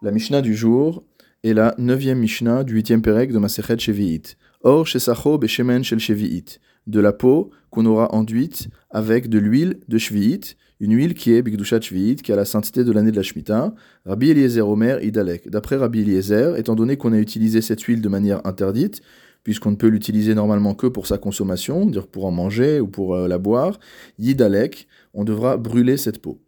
La Mishnah du jour est la neuvième Mishnah du huitième Pérec de Masechet Shevi'it. Or, Shesacho Beshemen Shel Shevi'it. De la peau qu'on aura enduite avec de l'huile de Shvi'it, une huile qui est Bigdushat Shvi'it, qui a la sainteté de l'année de la Shemitah. Rabbi Eliezer Omer Idalek. D'après Rabbi Eliezer, étant donné qu'on a utilisé cette huile de manière interdite, puisqu'on ne peut l'utiliser normalement que pour sa consommation, dire pour en manger ou pour euh, la boire, Yidalek, on devra brûler cette peau.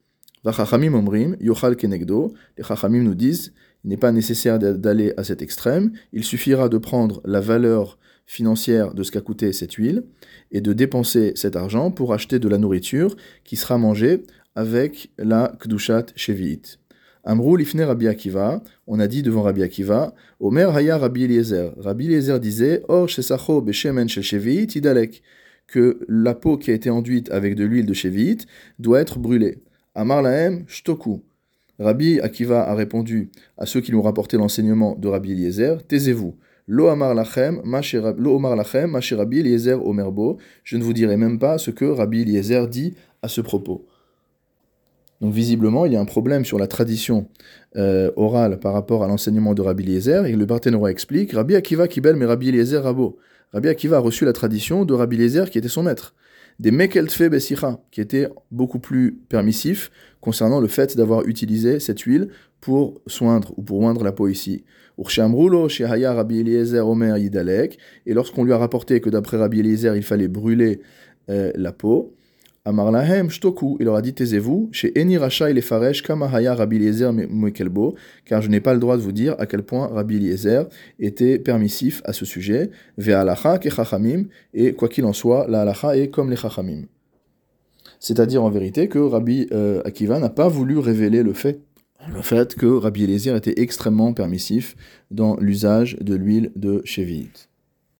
Vachachamim omrim, yochal kenegdo. Les chachamim nous disent, il n'est pas nécessaire d'aller à cet extrême, il suffira de prendre la valeur financière de ce qu'a coûté cette huile et de dépenser cet argent pour acheter de la nourriture qui sera mangée avec la kdushat shevi'it. Amrou lifne Rabbi Akiva, on a dit devant Rabbi Akiva, Omer haya Rabbi Eliezer. Rabbi Eliezer disait, Or shesacho beshemen shevi'it idalek, que la peau qui a été enduite avec de l'huile de shevi'it doit être brûlée. Amar lahem shtoku. Rabbi Akiva a répondu à ceux qui lui ont rapporté l'enseignement de Rabbi Eliezer, taisez-vous. Lo amar lachem, Rabbi Eliezer omerbo. Je ne vous dirai même pas ce que Rabbi Eliezer dit à ce propos. Donc visiblement, il y a un problème sur la tradition euh, orale par rapport à l'enseignement de Rabbi Eliezer, et le Barthénora explique, Rabbi Akiva kibel mais Rabbi Eliezer rabo. Rabbi Akiva a reçu la tradition de Rabbi Eliezer qui était son maître. Des mekeltfe besicha, qui était beaucoup plus permissif concernant le fait d'avoir utilisé cette huile pour soindre ou pour oindre la peau ici. Et lorsqu'on lui a rapporté que d'après Rabbi Eliezer il fallait brûler euh, la peau, Amar lahem shtoku, il leur a dit taisez-vous, chez Eni Racha il faresh kama haya Rabbi Eliezer mekelbo, car je n'ai pas le droit de vous dire à quel point Rabbi Eliezer était permissif à ce sujet, ve alacha ke chachamim, et quoi qu'il en soit, la alacha est comme les chachamim. C'est-à-dire en vérité que Rabbi euh, Akiva n'a pas voulu révéler le fait, le fait que Rabbi Eliezer était extrêmement permissif dans l'usage de l'huile de Shevit.